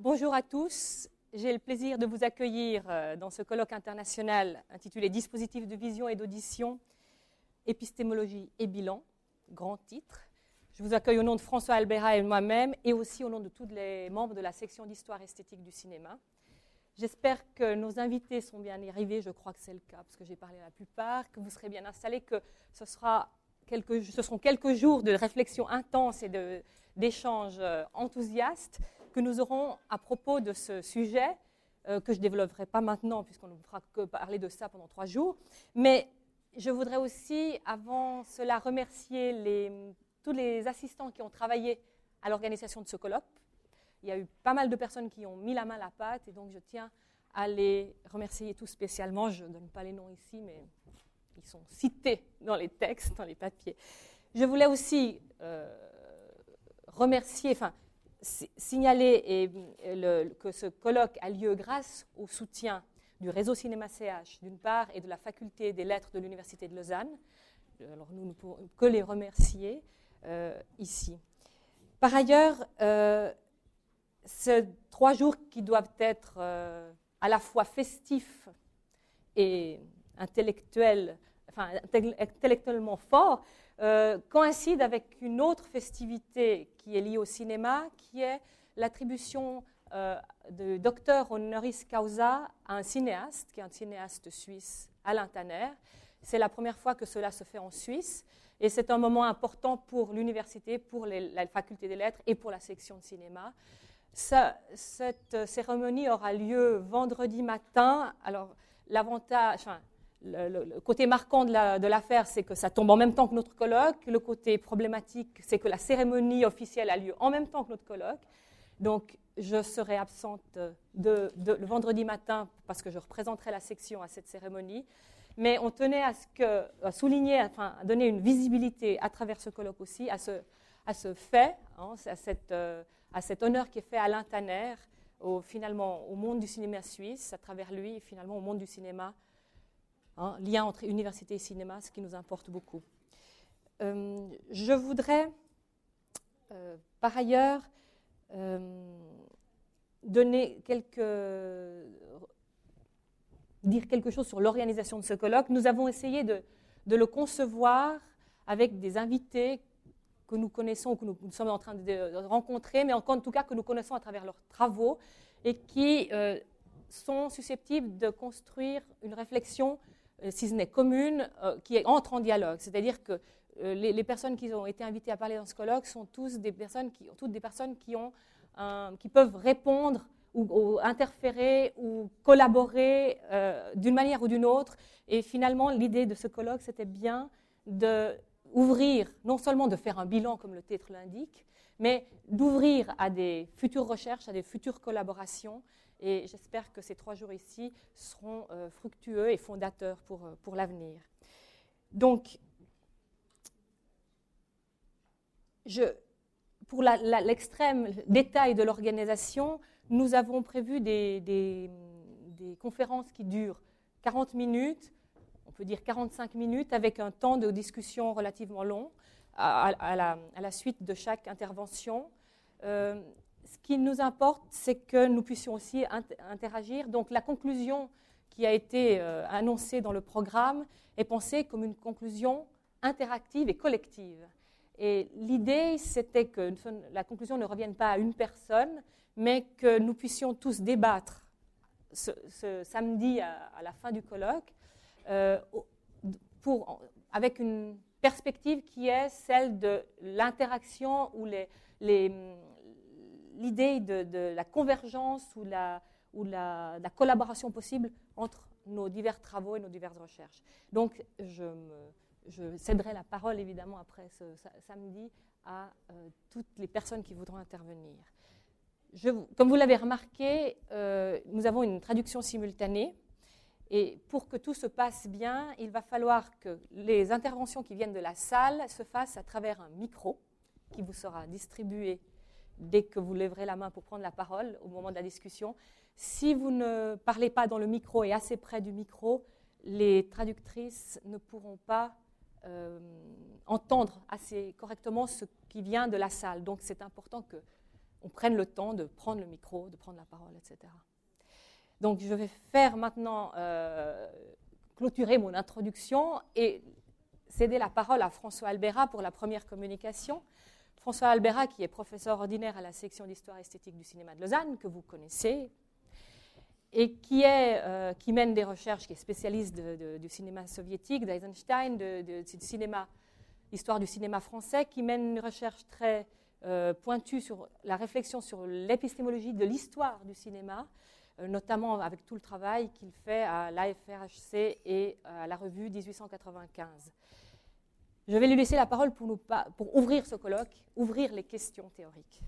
Bonjour à tous. J'ai le plaisir de vous accueillir euh, dans ce colloque international intitulé Dispositifs de vision et d'audition, épistémologie et bilan, grand titre. Je vous accueille au nom de François Albera et moi-même et aussi au nom de tous les membres de la section d'histoire esthétique du cinéma. J'espère que nos invités sont bien arrivés, je crois que c'est le cas parce que j'ai parlé à la plupart, que vous serez bien installés, que ce, ce seront quelques jours de réflexion intense et d'échanges euh, enthousiastes que nous aurons à propos de ce sujet, euh, que je ne développerai pas maintenant, puisqu'on ne fera que parler de ça pendant trois jours. Mais je voudrais aussi, avant cela, remercier les, tous les assistants qui ont travaillé à l'organisation de ce colloque. Il y a eu pas mal de personnes qui ont mis la main à la pâte, et donc je tiens à les remercier tous spécialement. Je ne donne pas les noms ici, mais ils sont cités dans les textes, dans les papiers. Je voulais aussi euh, remercier, enfin, signaler et, que ce colloque a lieu grâce au soutien du réseau Cinéma CH d'une part et de la faculté des lettres de l'Université de Lausanne. Alors nous ne pouvons que les remercier euh, ici. Par ailleurs, euh, ces trois jours qui doivent être euh, à la fois festifs et intellectuels, intellectuellement forts, euh, coïncide avec une autre festivité qui est liée au cinéma, qui est l'attribution euh, de docteur honoris causa à un cinéaste, qui est un cinéaste suisse, Alain Tanner. C'est la première fois que cela se fait en Suisse. Et c'est un moment important pour l'université, pour la faculté des lettres et pour la section de cinéma. cette cérémonie aura lieu vendredi matin. Alors, l'avantage, le, côté marquant de l'affaire, c'est que ça tombe en même temps que notre colloque. Le côté problématique, c'est que la cérémonie officielle a lieu en même temps que notre colloque. Donc, je serai absente le vendredi matin parce que je représenterai la section à cette cérémonie. Mais on tenait à, ce que, souligner, enfin, à donner une visibilité à travers ce colloque aussi à ce, fait, hein, euh, à, cet honneur qui est fait à au, finalement au monde du cinéma suisse, à travers lui, finalement au monde du cinéma Hein, lien entre université et cinéma, ce qui nous importe beaucoup. Euh, je voudrais, euh, par ailleurs, euh, donner quelques, dire quelque chose sur l'organisation de ce colloque. Nous avons essayé de, le concevoir avec des invités que nous connaissons ou que nous, sommes en train de, rencontrer, mais en, en, tout cas que nous connaissons à travers leurs travaux et qui sont susceptibles de construire une réflexion si ce n'est commune, euh, qui entre en dialogue. C'est-à-dire que euh, les, personnes qui ont été invitées à parler dans ce colloque sont toutes des personnes qui peuvent répondre ou, interférer ou collaborer d'une manière ou d'une autre. Et finalement, l'idée de ce colloque, c'était bien d'ouvrir, non seulement de faire un bilan, comme le titre l'indique, mais d'ouvrir à des futures recherches, à des futures collaborations et j'espère que ces trois jours ici seront euh, fructueux et fondateurs pour, euh, pour l'avenir. Donc, pour l'extrême détail de l'organisation, nous avons prévu des, conférences qui durent 40 minutes, on peut dire 45 minutes, avec un temps de discussion relativement long à, la, à la, suite de chaque intervention. Euh, ce qui nous importe, c'est que nous puissions aussi interagir. Donc la conclusion qui a été euh, annoncée dans le programme est pensée comme une conclusion interactive et collective. Et l'idée, c'était que la conclusion ne revienne pas à une personne, mais que nous puissions tous débattre ce, samedi à, la fin du colloque euh, avec une perspective qui est celle de l'interaction ou les, l'idée de, la convergence ou, la, ou la, collaboration possible entre nos divers travaux et nos diverses recherches. Donc, je, céderai la parole évidemment après ce, samedi à euh, toutes les personnes qui voudront intervenir. Comme vous l'avez remarqué, euh, nous avons une traduction simultanée. Et pour que tout se passe bien, il va falloir que les interventions qui viennent de la salle se fassent à travers un micro qui vous sera distribué dès que vous lèverez la main pour prendre la parole au moment de la discussion. Si vous ne parlez pas dans le micro et assez près du micro, les traductrices ne pourront pas euh, entendre assez correctement ce qui vient de la salle. Donc c'est important que on prenne le temps de prendre le micro, de prendre la parole, etc. Donc je vais faire maintenant euh, clôturer mon introduction et céder la parole à François Albera pour la première communication. François Albera, qui est professeur ordinaire à la section d'histoire esthétique du cinéma de Lausanne, que vous connaissez, et qui, euh, mène des recherches, qui est spécialiste du cinéma soviétique, d'Eisenstein, de, de, cinéma, histoire du cinéma français, qui mène une recherche très euh, pointue sur la réflexion sur l'épistémologie de l'histoire du cinéma, euh, notamment avec tout le travail qu'il fait à l'AFRHC et à la revue 1895. Je vais lui laisser la parole pour, ouvrir ce colloque, ouvrir les questions théoriques.